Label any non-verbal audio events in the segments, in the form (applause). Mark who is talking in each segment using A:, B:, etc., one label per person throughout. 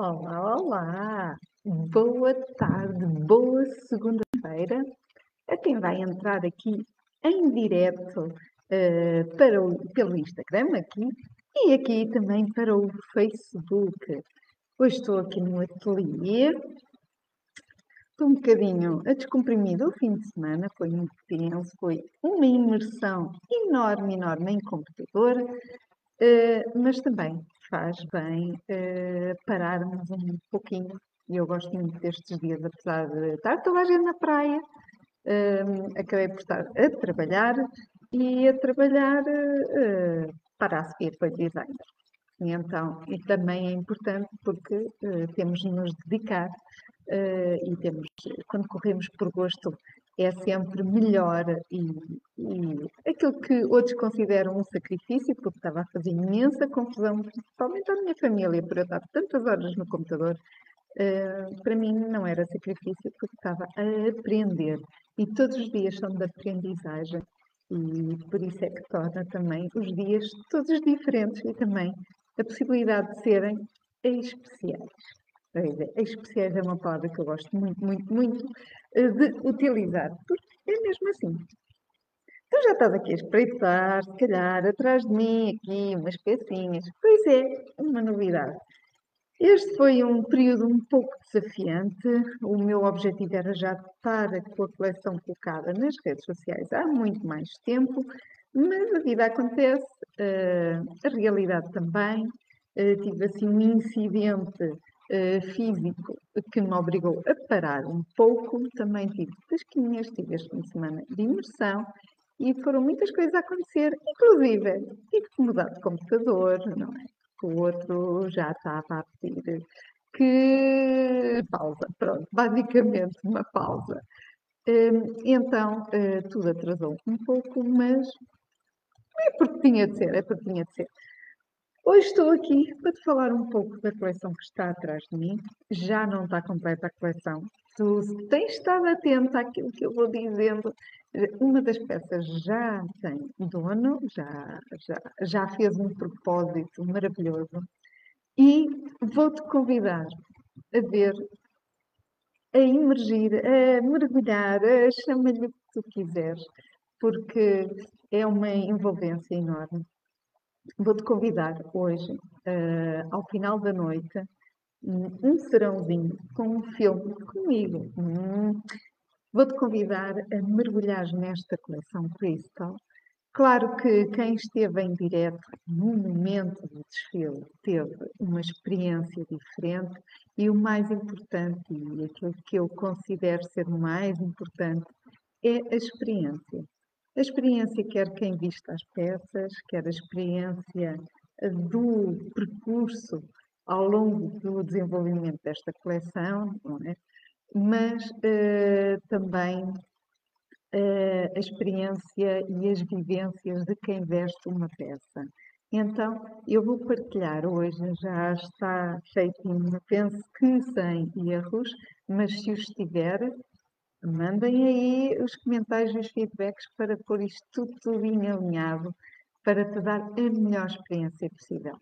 A: Olá, olá! Boa tarde, boa segunda-feira a quem vai entrar aqui em direto eh, para o, pelo Instagram aqui e aqui também para o Facebook. Hoje estou aqui no ateliê, estou um bocadinho a descomprimir o fim de semana, foi muito tenso, foi uma imersão enorme, enorme em computador, eh, mas também faz bem uh, pararmos um pouquinho. E eu gosto muito destes dias, apesar de estar toda a gente na praia, uh, acabei por estar a trabalhar e a trabalhar uh, para a Sofia foi designer. E então, e também é importante porque uh, temos de nos dedicar e temos, quando corremos por gosto, é sempre melhor e, e, aquilo que outros consideram um sacrifício, porque estava a fazer imensa confusão, principalmente à minha família, por eu estar tantas horas no computador, uh, para mim não era sacrifício, porque estava a aprender. E todos os dias são de aprendizagem, e por isso é que torna também os dias todos diferentes e também a possibilidade de serem especiais. Especiais é uma palavra que eu gosto muito, muito, muito eh, de utilizar, porque é mesmo assim. Tu já estás aqui a espreitar, se calhar, atrás de mim, aqui, umas pecinhas. Pois é, uma novidade. Este foi um período um pouco desafiante. O meu objetivo era já estar com a coleção colocada nas redes sociais há muito mais tempo, mas a vida acontece, eh, a realidade também. Eh, tive assim um incidente uh, físico que me obrigou a parar um pouco. Também tive pesquinhas, tive este fim de semana de imersão e foram muitas coisas a acontecer, inclusive tive que mudar de computador, não é? O outro já estava a pedir que pausa, pronto, basicamente uma pausa. Hum, então, eh, tudo atrasou um pouco, mas é porque tinha de ser, é porque tinha de ser. Hoje estou aqui para te falar um pouco da coleção que está atrás de mim. Já não está completa a coleção. Tu tens estado atento àquilo que eu vou dizendo. Uma das peças já tem dono, já, já, já fez um propósito maravilhoso. E vou-te convidar a ver, a emergir, a mergulhar, a chama-lhe o que tu quiseres, porque é uma envolvência enorme Vou-te convidar hoje, uh, ao final da noite, um serãozinho com um filme comigo. Hum. Vou-te convidar a mergulhar nesta coleção Crystal. Claro que quem esteve em direto no momento do desfile teve uma experiência diferente e o mais importante, e aquilo que eu considero ser o mais importante, é a experiência. A experiência, quer quem vista as peças, quer a experiência eh, do percurso ao longo do desenvolvimento desta coleção, é? mas uh, também uh, a experiência e as vivências de quem veste uma peça. Então, eu vou partilhar hoje, já está feitinho, penso que sem erros, mas se os tiver, Mandem aí os comentários e os feedbacks para pôr isto tudo, tudo alinhado para te dar a melhor experiência possível.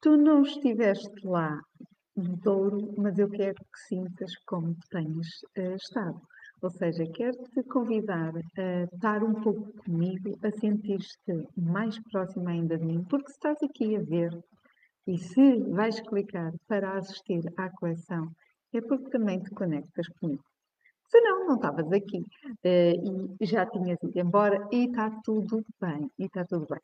A: Tu não estiveste lá no Douro, mas eu quero que sintas como tens uh, estado. Ou seja, quero-te convidar a estar um pouco comigo, a sentir-te mais próximo ainda de mim, porque se estás aqui a ver e se vais clicar para assistir à coleção, é porque também te conectas comigo. Se não, não estavas aqui uh, e já tinhas ido embora e está tudo bem, e está tudo bem.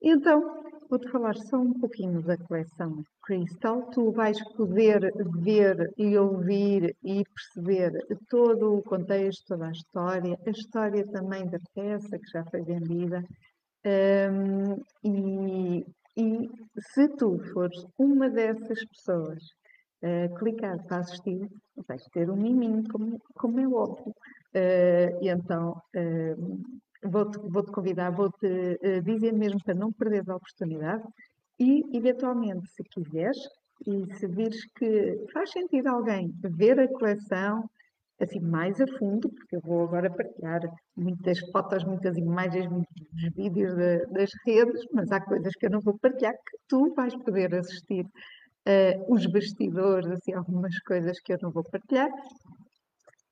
A: Então, vou-te falar só um pouquinho da coleção Crystal. Tu vais poder ver e ouvir e perceber todo o contexto, toda a história, a história também da peça que já foi vendida. Um, e, e se tu fores uma dessas pessoas uh, clicar para assistir, vais ter um miminho, como, como é óbvio. Uh, e então uh, vou-te vou -te convidar, vou-te dizer mesmo para não perderes a oportunidade e, eventualmente, se quiseres e se vires que faz sentido alguém ver a coleção assim mais a fundo, porque eu vou agora partilhar muitas fotos, muitas imagens, muitos vídeos de, das redes, mas há coisas que eu não vou partilhar que tu vais poder assistir uh, os bastidores, assim, algumas coisas que eu não vou partilhar.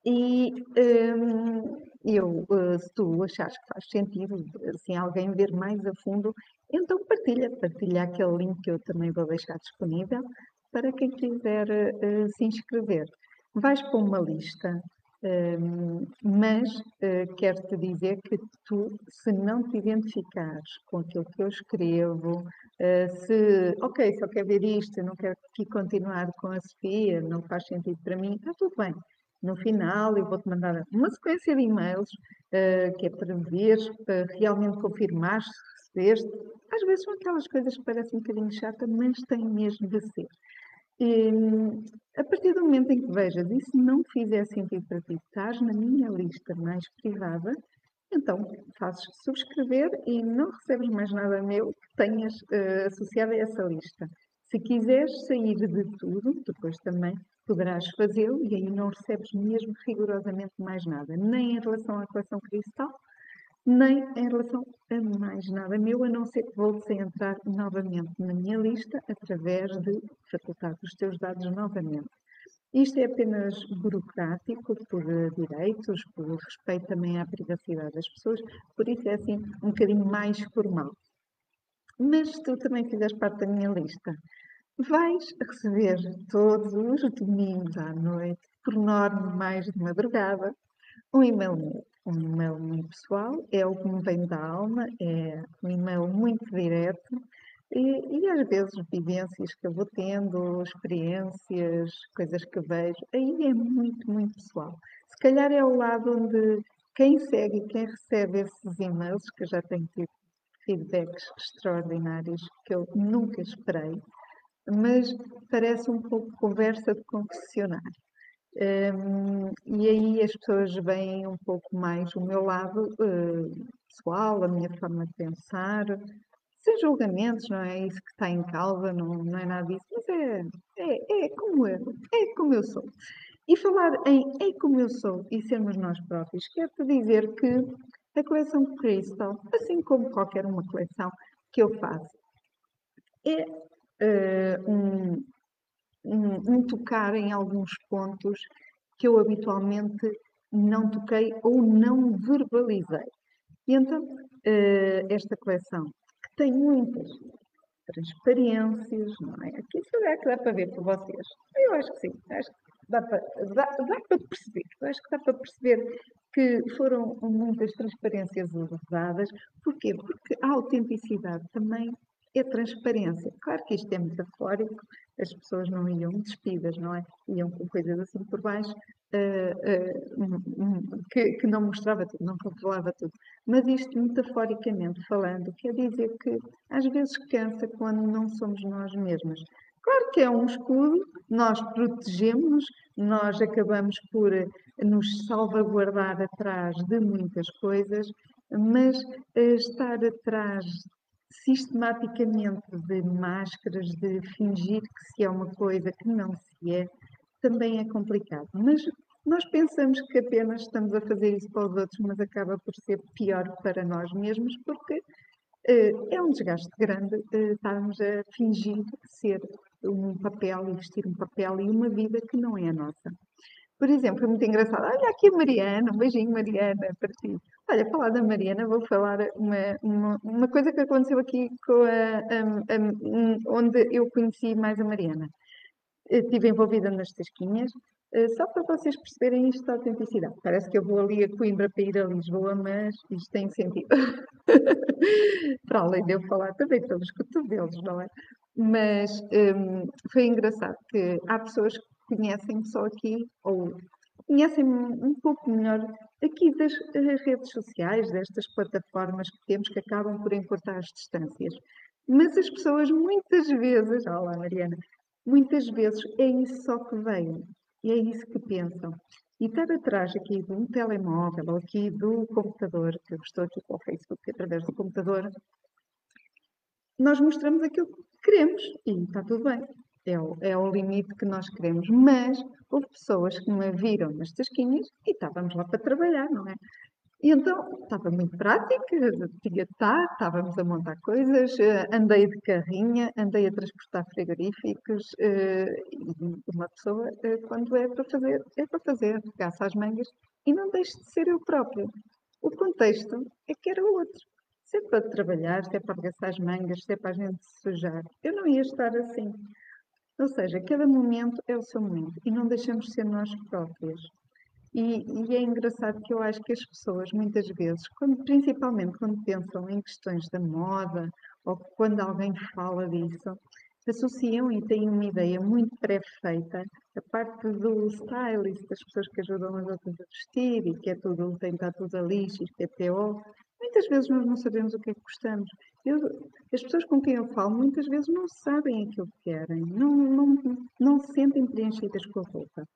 A: E um, eu, uh, se tu achares que faz sentido, assim, alguém ver mais a fundo, então partilha, partilha aquele link que eu também vou deixar disponível para quem quiser uh, se inscrever. Vais para uma lista, um, mas uh, quero-te dizer que tu, se não te identificares com aquilo que eu escrevo, uh, se, ok, só quero ver isto, não quero aqui continuar com a Sofia, não faz sentido para mim, está tudo bem. No final, eu vou-te mandar uma sequência de e-mails uh, que é para ver, para realmente confirmar se recebeste. Às vezes são aquelas coisas que parecem um bocadinho chatas, mas têm mesmo de ser. E, a partir do momento em que vejas se não fizer sentido para ti, estás na minha lista mais privada, então fazes subscrever e não recebes mais nada meu que tenhas uh, associado a essa lista. Se quiseres sair de tudo, depois também poderás fazê-lo e aí não recebes mesmo rigorosamente mais nada, nem em relação à coleção cristal, nem em relação a mais nada meu, a não ser que voltes a entrar novamente na minha lista através de facultar os teus dados novamente. Isto é apenas burocrático, por direitos, por respeito também à privacidade das pessoas, por isso é assim um bocadinho mais formal. Mas se tu também fizeres parte da minha lista, vais receber todos os domingos à noite, por norma mais de madrugada, um e-mail meu um e-mail muito pessoal, é o que me vem da alma, é um e-mail muito direto e, e, às vezes vivências que eu vou tendo, experiências, coisas que vejo, aí é muito, muito pessoal. Se calhar é o lado onde quem segue e quem recebe esses e-mails, que eu já tenho tido feedbacks extraordinários que eu nunca esperei, mas parece um pouco conversa de concessionário. Um, e aí as pessoas veem um pouco mais o meu lado uh, pessoal, a minha forma de pensar, sem julgamentos, não é isso que está em causa, não, não é nada disso, mas é, é, é como eu, é como eu sou. E falar em é como eu sou e sermos nós próprios, quero-te dizer que a coleção Crystal, assim como qualquer uma coleção que eu faço, é uh, um, um, um tocar em alguns pontos que eu habitualmente não toquei ou não verbalizei. E então, uh, esta coleção, que tem muitas transparências, não é? Aqui será que dá para ver por vocês? Eu acho que sim, acho que dá para, dá, dá para perceber, eu acho que dá para perceber que foram muitas transparências usadas. Porquê? Porque a autenticidade também é transparência. Claro que isto é metafórico, as pessoas não iam despidas, não é? Iam com coisas assim por baixo, uh, uh, que, que, não mostrava tudo, não controlava tudo. Mas isto, metaforicamente falando, quer dizer que às vezes cansa quando não somos nós mesmas. Claro que é um escudo, nós protegemos, nós acabamos por nos salvaguardar atrás de muitas coisas, mas estar atrás sistematicamente de máscaras, de fingir que se é uma coisa que não se é, também é complicado. Mas nós pensamos que apenas estamos a fazer isso para os outros, mas acaba por ser pior para nós mesmos, porque uh, é um desgaste grande uh, estarmos a fingir ser um papel e vestir um papel e uma vida que não é a nossa. Por exemplo, é muito engraçado. Olha aqui a Mariana, um beijinho, Mariana, para ti. Olha, falar da Mariana, vou falar uma, uma, uma coisa que aconteceu aqui com a, a, a, onde eu conheci mais a Mariana. estive envolvida nas tasquinhas, eh, só para vocês perceberem isto da autenticidade. Parece que eu vou ali a Coimbra para ir a Lisboa, mas isto tem sentido. (laughs) para além de eu falar também pelos cotovelos, não é? Mas um, foi engraçado que há pessoas que conhecem só aqui, ou conhecem um pouco melhor aqui das redes sociais, destas plataformas que temos que acabam por encurtar as distâncias. Mas as pessoas muitas vezes, olá Mariana, muitas vezes é isso só que veem e é isso que pensam. E estar atrás aqui de um telemóvel ou aqui do computador, que eu estou aqui com o Facebook através do computador, nós mostramos aquilo que queremos e está tudo bem é o, é o limite que nós queremos. Mas houve pessoas que me viram nas tasquinhas e estávamos lá para trabalhar, não é? E então estava muito prática, tinha estar, estávamos a montar coisas, eh, andei de carrinha, andei a transportar frigoríficos, eh, uma pessoa, eh, quando é para fazer, é para fazer, regaça as mangas e não deixe de ser eu própria. O contexto é que era outro. Se é para trabalhar, se é para arregaçar as mangas, se é para a gente se sujar, eu não ia estar assim. Ou seja, cada momento é o seu momento e não deixamos de ser nós próprias. E, e, é engraçado que eu acho que as pessoas, muitas vezes, quando, principalmente quando pensam em questões da moda ou quando alguém fala disso, associam e têm uma ideia muito pré-feita, a parte do stylist, das pessoas que ajudam as outras a vestir e que é tudo, tem que estar tudo a lixo, que é PO. Muitas vezes nós não sabemos o que é que gostamos. Eu, as pessoas com quem eu falo muitas vezes não sabem aquilo que querem, não, não, não se sentem preenchidas com a roupa.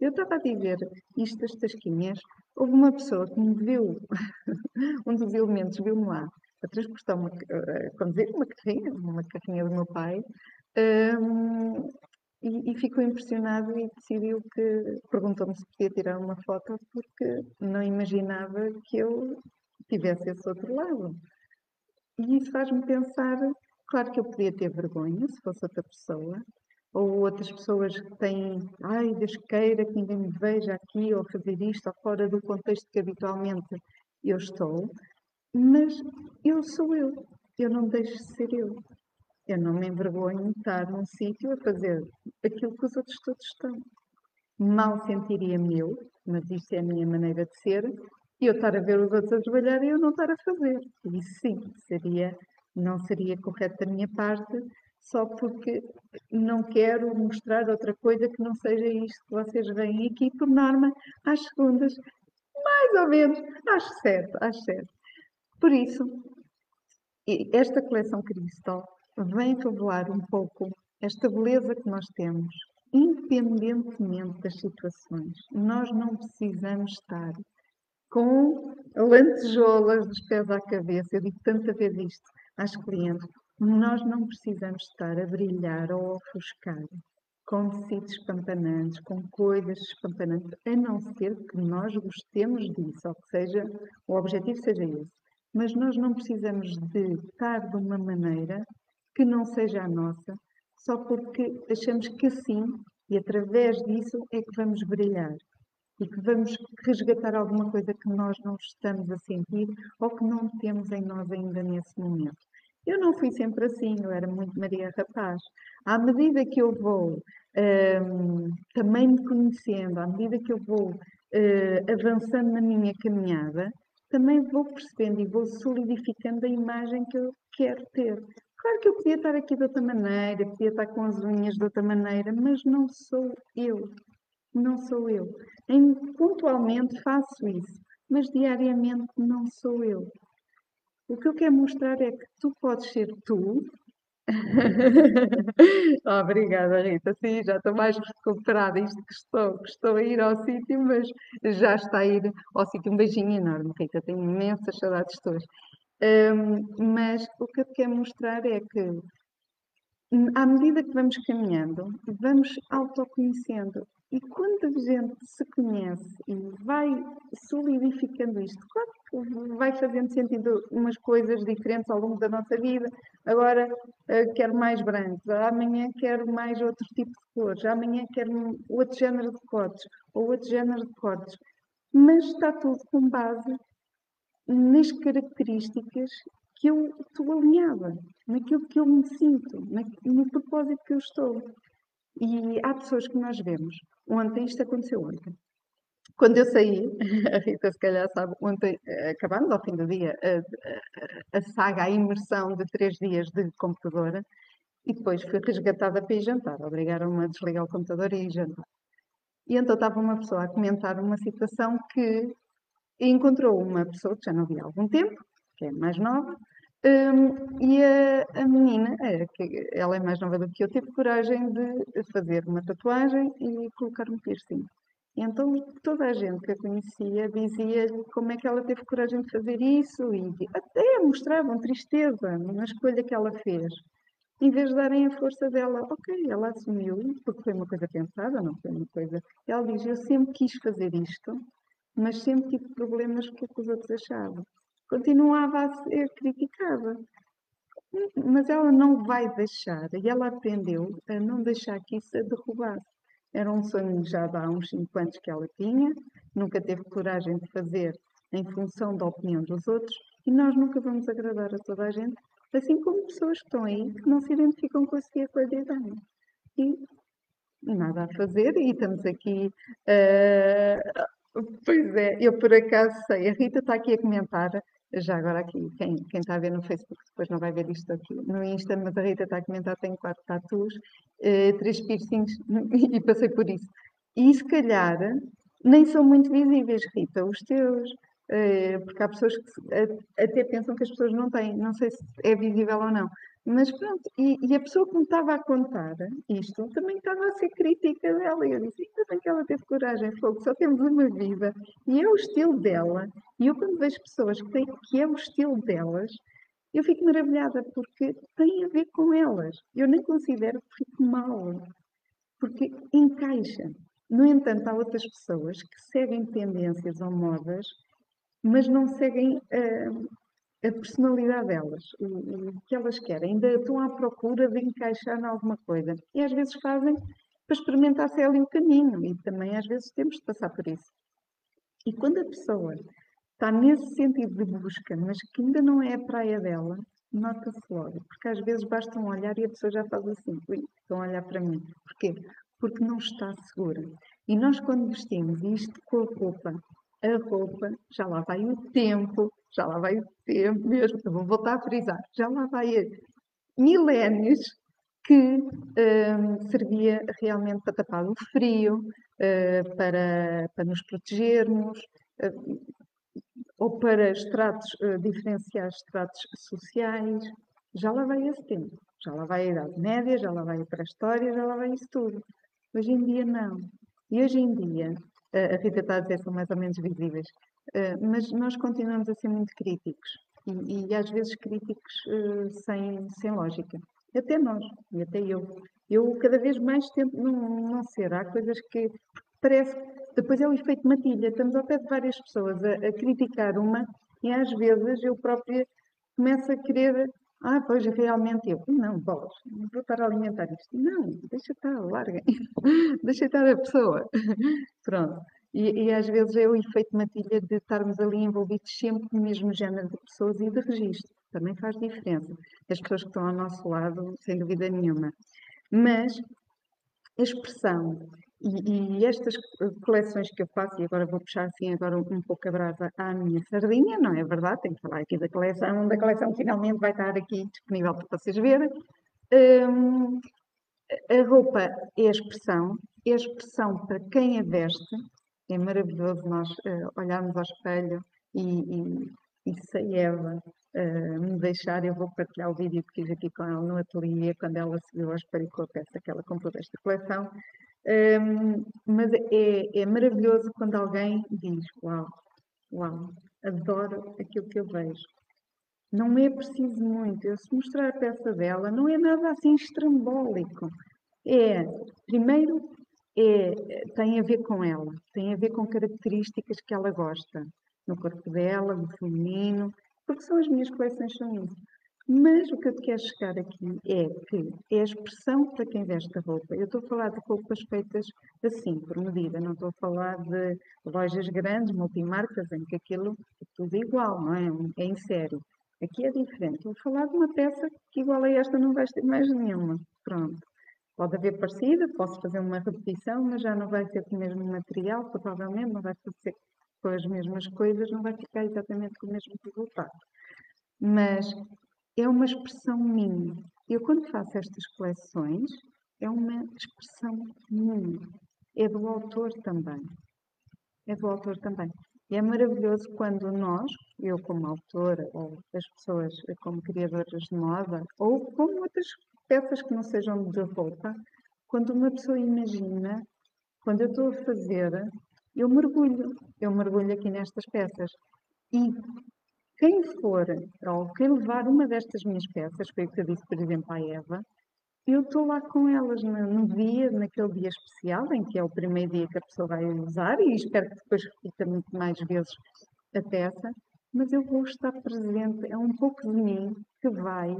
A: Eu estava a dizer isto das tasquinhas, houve uma pessoa que me viu, (laughs) um dos elementos viu-me lá, a transportar uma, a conduzir uma carrinha, uma carrinha do meu pai, um, e, e, ficou impressionado e decidiu que, perguntou-me se podia tirar uma foto porque não imaginava que eu tivesse esse outro lado. E isso faz-me pensar, claro que eu podia ter vergonha se fosse outra pessoa, ou outras pessoas que têm, ai, Deus queira que ninguém me veja aqui, ou fazer isto, ou fora do contexto que habitualmente eu estou, mas eu sou eu, eu não deixo de ser eu. Eu não me envergonho de estar num sítio a fazer aquilo que os outros todos estão. Mal sentiria-me eu, mas isto é a minha maneira de ser, e eu estar a ver os outros a trabalhar e eu não estar a fazer. Isso sim, seria, não seria correto da minha parte, só porque não quero mostrar outra coisa que não seja isto que vocês veem aqui, por norma, às segundas, mais ou menos, às sete, às sete. Por isso, esta coleção Cristal vem revelar um pouco esta beleza que nós temos, independentemente das situações. Nós não precisamos estar com lantejoulas dos pés à cabeça. Eu digo tanta vez isto às clientes. Nós não precisamos estar a brilhar ou a ofuscar com tecidos espampanantes, com coisas espampanantes, a não ser que nós gostemos disso, ou que seja, o objetivo seja esse. Mas nós não precisamos de estar de uma maneira que não seja a nossa, só porque achamos que assim e através disso é que vamos brilhar e que vamos resgatar alguma coisa que nós não estamos a sentir ou que não temos em nós ainda nesse momento. Eu não fui sempre assim, eu era muito Maria Rapaz. À medida que eu vou um, também me conhecendo, à medida que eu vou uh, avançando na minha caminhada, também vou percebendo e vou solidificando a imagem que eu quero ter. Claro que eu podia estar aqui de outra maneira, podia estar com as unhas de outra maneira, mas não sou eu. Não sou eu. Em, pontualmente faço isso, mas diariamente não sou eu. O que eu quero mostrar é que tu podes ser tu. (laughs) Obrigada, Rita. Sim, já estou mais recuperada. Isto que estou, que estou a ir ao sítio, mas já está a ir ao sítio. Um beijinho enorme, Rita. Tenho imensas saudades tuas. Um, mas o que eu quero mostrar é que, à medida que vamos caminhando, vamos autoconhecendo. E quando a gente se conhece e vai solidificando isto, claro que vai fazendo sentido umas coisas diferentes ao longo da nossa vida. Agora uh, quero mais brancos, amanhã quero mais outro tipo de cores, amanhã quero outro género de cortes ou outro género de cortes. Mas está tudo com base nas características que eu estou alinhada, naquilo que eu me sinto, no propósito que eu estou. E há pessoas que nós vemos Ontem, isto aconteceu ontem. Quando eu saí, (laughs) a Rita se calhar sabe, ontem, acabando ao fim do dia, a, a, a saga, a imersão de três dias de computadora, e depois fui resgatada para ir jantar. Obrigaram-me a desligar o computador e ir jantar. E então estava uma pessoa a comentar uma situação que encontrou uma pessoa que já não via há algum tempo, que é mais nova, um, e a, a menina, é, que ela é mais nova do que eu, teve coragem de fazer uma tatuagem e colocar um piercing. Então toda a gente que a conhecia dizia-lhe como é que ela teve coragem de fazer isso e até mostravam tristeza na escolha que ela fez. Em vez de darem a força dela, ok, ela assumiu, porque foi uma coisa pensada, não foi uma coisa. Ela diz: Eu sempre quis fazer isto, mas sempre tive problemas com o que os outros achavam. Continuava a ser criticada. Mas ela não vai deixar, e ela aprendeu a não deixar que isso a derrubasse. Era um sonho já há uns 5 anos que ela tinha, nunca teve coragem de fazer em função da opinião dos outros, e nós nunca vamos agradar a toda a gente, assim como pessoas que estão aí que não se identificam com a sua qualidade. E nada a fazer, e estamos aqui. Uh, pois é, eu por acaso sei, a Rita está aqui a comentar já agora aqui, quem, quem está a ver no Facebook depois não vai ver isto aqui no Insta, mas a Rita está a comentar, tenho quatro tatus, eh, três piercings (laughs) e passei por isso. E se calhar nem são muito visíveis, Rita, os teus, eh, porque há pessoas que até pensam que as pessoas não têm, não sei se é visível ou não. Mas pronto, e, e, a pessoa que me estava a contar isto também estava a ser crítica dela. E eu disse, ainda bem que ela teve coragem, fogo, só temos uma vida. E é o estilo dela. E eu quando vejo pessoas que, têm, que é o estilo delas, eu fico maravilhada porque tem a ver com elas. Eu nem considero que fique mal, porque encaixa. No entanto, há outras pessoas que seguem tendências ou modas, mas não seguem uh, a personalidade delas, o, o, que elas querem, ainda estão à procura de encaixar em alguma coisa. E às vezes fazem para experimentar se é ali o caminho, e também às vezes temos de passar por isso. E quando a pessoa está nesse sentido de busca, mas que ainda não é a praia dela, nota-se logo, porque às vezes basta um olhar e a pessoa já faz assim, estão a olhar para mim. Porquê? Porque não está segura. E nós quando vestimos isto com a roupa, a roupa, já lá vai o tempo, já lá vai tempo mesmo, vou voltar a frisar, já lá vai milénios que um, servia realmente para tapar o frio, uh, para, para nos protegermos, uh, ou para estratos, uh, diferenciar estratos sociais. Já lá vai esse tempo, já lá vai a Idade Média, já lá vai a pré-história, já lá vai isso tudo. Hoje em dia não. E hoje em dia, a Rita está a dizer são mais ou menos visíveis, eh, mas nós continuamos a ser muito críticos e, e às vezes críticos uh, sem, sem lógica. Até nós, e até eu. Eu cada vez mais tento não, não ser. Há coisas que parece. Depois é o efeito matilha. Estamos ao pé de várias pessoas a, a criticar uma e às vezes eu própria começo a querer. Ah, pois realmente eu. Não, bolas, não vou estar a alimentar isto. Não, deixa estar, larga. (laughs) deixa estar a pessoa. (laughs) Pronto. E, e, às vezes é o efeito matilha de estarmos ali envolvidos sempre no mesmo género de pessoas e de registro. Também faz diferença. As pessoas que estão ao nosso lado, sem dúvida nenhuma. Mas a expressão e, estas coleções que eu faço, e agora vou puxar assim agora um, pouco a brasa à minha sardinha, não é verdade? Tenho que falar aqui da coleção, da coleção finalmente vai estar aqui disponível para vocês verem. Um, a roupa é a expressão, é a expressão para quem a veste, é maravilhoso nós uh, olharmos ao espelho e, e, e se Eva uh, me deixar, eu vou partilhar o vídeo que fiz aqui com ela no ateliê, quando ela se viu ao espelho com a peça que ela comprou desta coleção. Um, mas é, é maravilhoso quando alguém diz: Uau, uau, adoro aquilo que eu vejo. Não é preciso muito. Eu, se mostrar a peça dela, não é nada assim estrambólico. É, primeiro, é, tem a ver com ela, tem a ver com características que ela gosta no corpo dela, no feminino, porque são as minhas coleções são isso. Mas o que eu te quero chegar aqui é que é a expressão para quem veste a roupa. Eu estou a falar de roupas feitas assim, por medida, não estou a falar de lojas grandes, multimarcas, em que aquilo é tudo igual, não é? É em série. Aqui é diferente. Estou a falar de uma peça que igual a esta não vais ter mais nenhuma. Pronto. Pode haver parecida, posso fazer uma repetição, mas já não vai ser com o mesmo material, provavelmente, não vai ser com as mesmas coisas, não vai ficar exatamente com o mesmo resultado. Mas é uma expressão minha. Eu, quando faço estas coleções, é uma expressão minha. É do autor também. É do autor também. E é maravilhoso quando nós, eu como autora, ou as pessoas como criadoras de moda, ou como outras peças que não sejam de roupa, quando uma pessoa imagina, quando eu estou a fazer, eu mergulho, eu mergulho aqui nestas peças. E quem for, ou quem levar uma destas minhas peças, foi o que eu disse, por exemplo, à Eva, eu estou lá com elas no, dia, naquele dia especial, em que é o primeiro dia que a pessoa vai usar, e espero que depois repita muito mais vezes a peça, mas eu vou estar presente, é um pouco de mim que vai,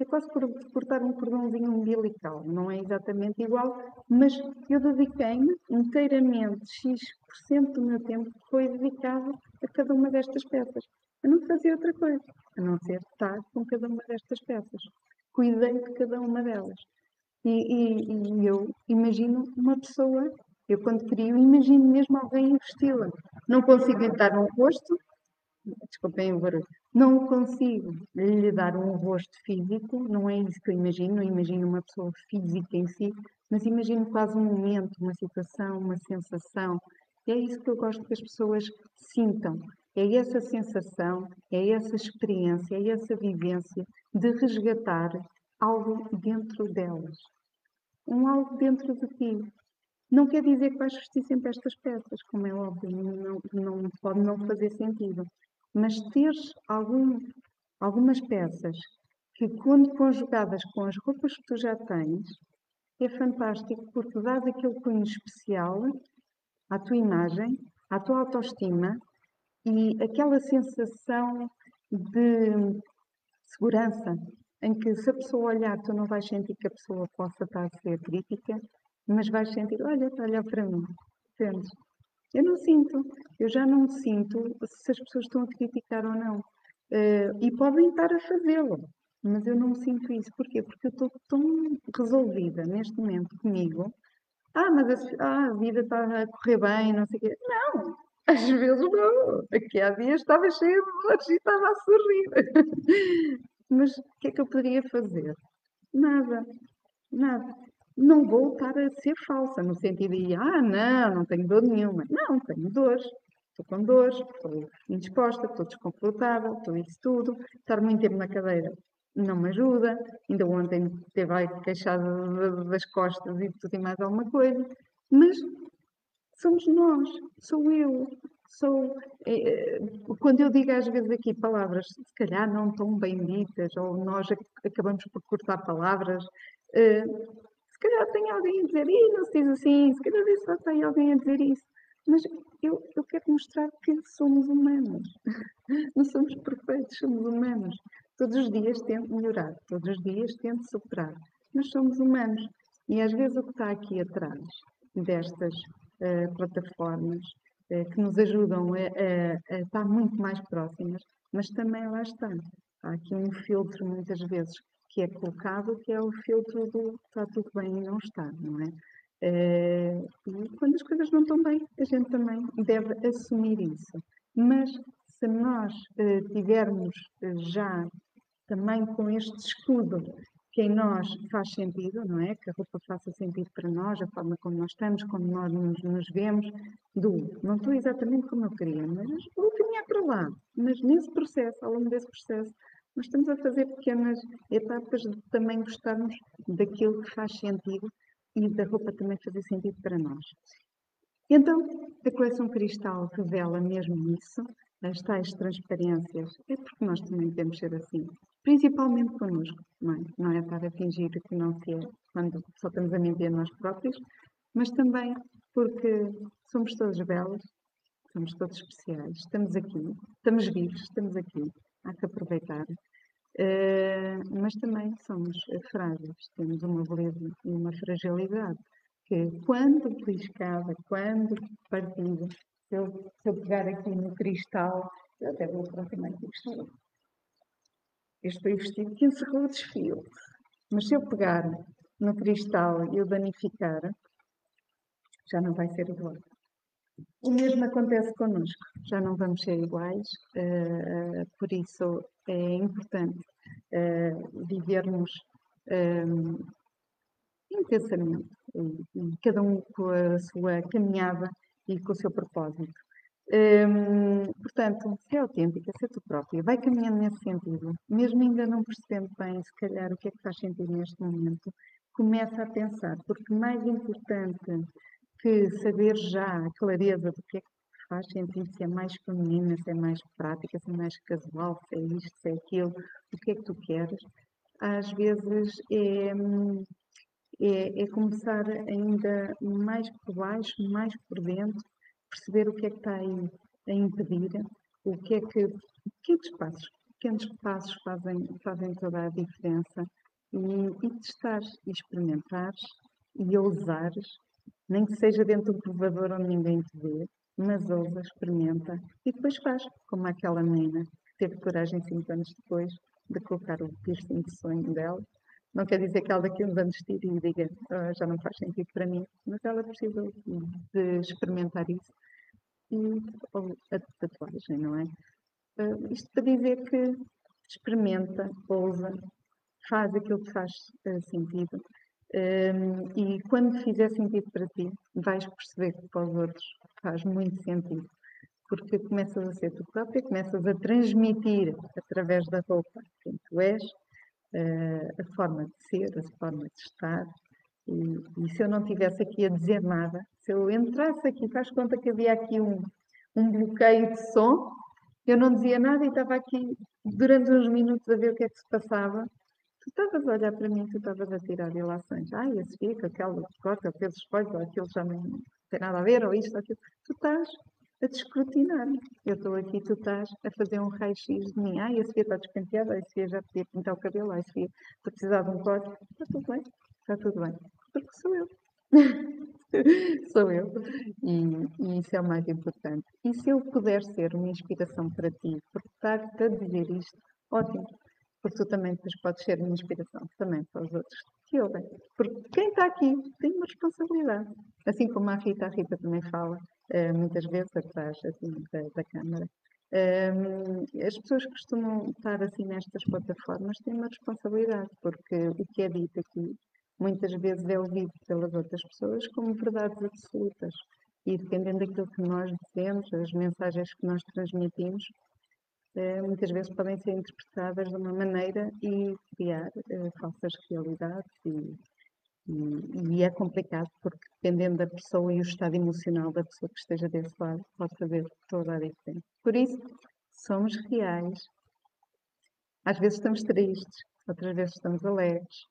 A: é quase por cortar um cordãozinho umbilical, não é exatamente igual, mas eu dediquei-me inteiramente, X% do meu tempo foi dedicado a cada uma destas peças. Eu não fazia outra coisa, a não ser estar com cada uma destas peças. Cuidei de cada uma delas. E, e, e eu imagino uma pessoa, eu quando crio, imagino mesmo alguém vesti-la. Não consigo entrar no rosto, desculpem o barulho, não consigo lhe dar um rosto físico, não é isso que eu imagino, não imagino uma pessoa física em si, mas imagino quase um momento, uma situação, uma sensação. É isso que eu gosto que as pessoas sintam. É essa sensação, é essa experiência, é essa vivência de resgatar algo dentro delas. Um algo dentro de ti. Não quer dizer que vais vestir sempre estas peças, como é óbvio, não, não pode não fazer sentido. Mas teres algum, algumas peças que, quando conjugadas com as roupas que tu já tens, é fantástico porque dás aquele cunho especial à tua imagem, à tua autoestima e aquela sensação de segurança, em que se a pessoa olhar, tu não vais sentir que a pessoa possa estar a ser crítica, mas vais sentir, olha, está a olhar para mim, entendes? Eu não sinto, eu já não sinto se as pessoas estão a criticar ou não. Uh, e podem estar a fazê-lo, mas eu não sinto isso. Porquê? Porque eu estou tão resolvida neste momento comigo. Ah, mas a, ah, a vida está a correr bem, não sei o quê. Não, às vezes não. Aqui há dias estava cheia de dores e estava a sorrir. (laughs) mas o que é que eu poderia fazer? Nada, nada não vou estar a ser falsa, no sentido de, ah, não, não tenho dor nenhuma. Não, tenho dores. Estou com dores, estou indisposta, estou desconfortável, estou isso tudo. Estar muito tempo na cadeira não me ajuda. Ainda ontem teve aí queixado das costas e tudo e mais alguma coisa. Mas somos nós, sou eu. Sou, é, quando eu digo às vezes aqui palavras, se calhar não tão bem ditas, ou nós acabamos por cortar palavras, é, se calhar tem alguém a dizer, e não se diz assim, se calhar só tem alguém a dizer isso. Mas eu, eu quero mostrar que somos humanos. (laughs) Não somos perfeitos, somos humanos. Todos os dias tento melhorar, todos os dias tento superar. Mas somos humanos. E às vezes o que está aqui atrás destas uh, plataformas uh, que nos ajudam a, a, a, estar muito mais próximas, mas também lá está. Há aqui um filtro muitas vezes que é colocado, que é o filtro do está tudo bem e não está, não é? Uh, e quando as coisas não estão bem, a gente também deve assumir isso. Mas se nós tivermos já também com este escudo que em nós faz sentido, não é? Que a roupa faça sentido para nós, a forma como nós estamos, como nós nos, nos vemos, do não estou exatamente como eu queria, mas vou caminhar para lá. Mas nesse processo, ao longo desse processo, nós estamos a fazer pequenas etapas de também gostarmos daquilo que faz sentido e da roupa também fazer sentido para nós. Então, a coleção Cristal revela mesmo isso, as tais transparências, é porque nós também temos ser assim, principalmente connosco, não é? Não é estar a fingir que não se é quando só estamos a mentir nós próprios, mas também porque somos todos belos, somos todos especiais, estamos aqui, estamos vivos, estamos aqui, há que aproveitar Uh, mas também somos frágeis, temos uma beleza e uma fragilidade que quando beliscada, quando partida, se eu, se eu pegar aqui no cristal, eu até vou aproximar aqui o cristal. Este foi o vestido que encerrou o desfile. Mas se eu pegar no cristal e o danificar, já não vai ser igual. O mesmo acontece connosco, já não vamos ser iguais, uh, por isso é importante uh, vivermos um, intensamente, e, cada um com a sua caminhada e com o seu propósito. Um, portanto, ser autêntica, ser tu própria, vai caminhando nesse sentido, mesmo ainda não percebendo bem, se calhar, o que é que faz sentido neste momento, começa a pensar, porque mais importante que saber já a clareza do que é que faz sentido, se é mais feminina, se é mais prática, se é mais casual, se é isto, se é aquilo, o que é que tu queres, às vezes é, é, é começar ainda mais por baixo, mais por dentro, perceber o que é que está aí a impedir, o que é que, pequenos passos, pequenos passos fazem, fazem toda a diferença e, e testar, e experimentar e ousares, nem que seja dentro do provador onde ninguém te vê, mas ousa, experimenta e depois faz, como aquela menina que teve coragem cinco anos depois de colocar o piercing de sonho dela. Não quer dizer que ela daqui a uns anos tire e diga oh, já não faz sentido para mim, mas ela precisou de experimentar isso. E a tatuagem, não é? Uh, isto para dizer que experimenta, ousa, faz aquilo que faz uh, sentido. Um, e quando fizer sentido para ti, vais perceber que para os outros faz muito sentido. Porque começas a ser tu própria, começas a transmitir através da roupa quem tu és, uh, a forma de ser, a forma de estar. E, e, se eu não tivesse aqui a dizer nada, se eu entrasse aqui, faz conta que havia aqui um, um bloqueio de som, eu não dizia nada e estava aqui durante uns minutos a ver o que é que se passava tu estavas a olhar para mim, tu estavas a tirar ilações. Ai, esse fica, aquele corta, aqueles ou aquilo já não tem nada a ver, ou isto, ou aquilo. Tu estás a descrutinar. Eu estou aqui, tu estás a fazer um raio-x de mim. Ai, esse dia está despenteado, esse dia já podia pintar o cabelo, esse dia estou precisar de um corte. Está tudo bem, está tudo bem. Porque sou eu. (laughs) sou eu. E, e, isso é o mais importante. E se eu puder ser uma inspiração para ti, por estar-te a dizer isto, ótimo porque tu também depois podes ser uma inspiração também para os outros que ouvem. Porque quem está aqui tem uma responsabilidade. Assim como a Rita, a Rita também fala muitas vezes atrás assim, da, da câmara. Um, as pessoas que costumam estar assim nestas plataformas têm uma responsabilidade, porque o que é dito aqui muitas vezes é ouvido pelas outras pessoas como verdades absolutas. E dependendo daquilo que nós dizemos, as mensagens que nós transmitimos, eh, muitas vezes podem ser interpretadas de uma maneira e criar uh, falsas realidades e, e, é complicado porque dependendo da pessoa e o estado emocional da pessoa que esteja desse lado pode fazer toda a diferença. Por isso, somos reais. Às vezes estamos tristes, outras vezes estamos alegres,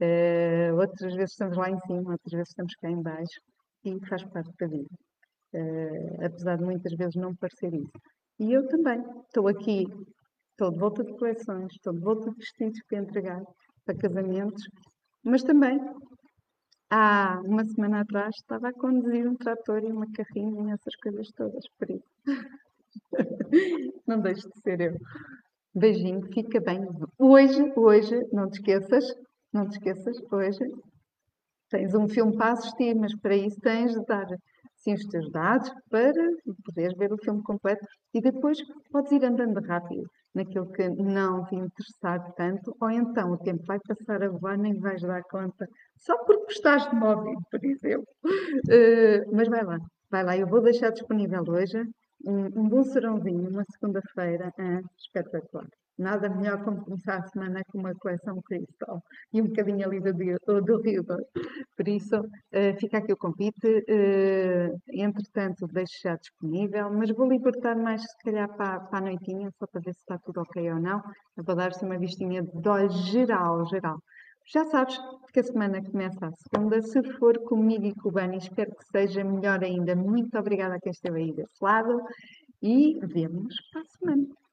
A: uh, outras vezes estamos lá em cima, outras vezes estamos cá em baixo e faz parte da vida. Uh, apesar de muitas vezes não parecer isso. E eu também. Estou aqui, estou de volta de coleções, estou de volta de vestidos para entregar para casamentos, mas também há uma semana atrás estava a conduzir um trator e uma carrinha e essas coisas todas, por isso. (laughs) não deixe de ser eu. Beijinho, fica bem. Hoje, hoje, não te esqueças, não te esqueças, hoje tens um filme para assistir, mas para isso tens de dar sim os teus dados para poderes ver o filme completo e depois podes ir andando rápido naquilo que não te interessar tanto, ou então o tempo vai passar a voar, nem vais dar conta, só porque estás de móvel, por exemplo. Uh, mas vai lá, vai lá, eu vou deixar disponível hoje um, um bom serãozinho, uma segunda-feira, uh, espetacular. Nada melhor como começar a semana com uma coleção cristal e um bocadinho ali do, do, River. Por isso, uh, fica aqui o convite. Uh, entretanto, deixo já disponível, mas vou libertar mais, se calhar, para, para a noitinha, só para ver se está tudo ok ou não. Eu vou dar-se uma vistinha de olho geral, geral. Já sabes que a semana começa a segunda. Se for comigo e com o Bani, espero que seja melhor ainda. Muito obrigada a quem esteve aí desse lado e vemos para a semana.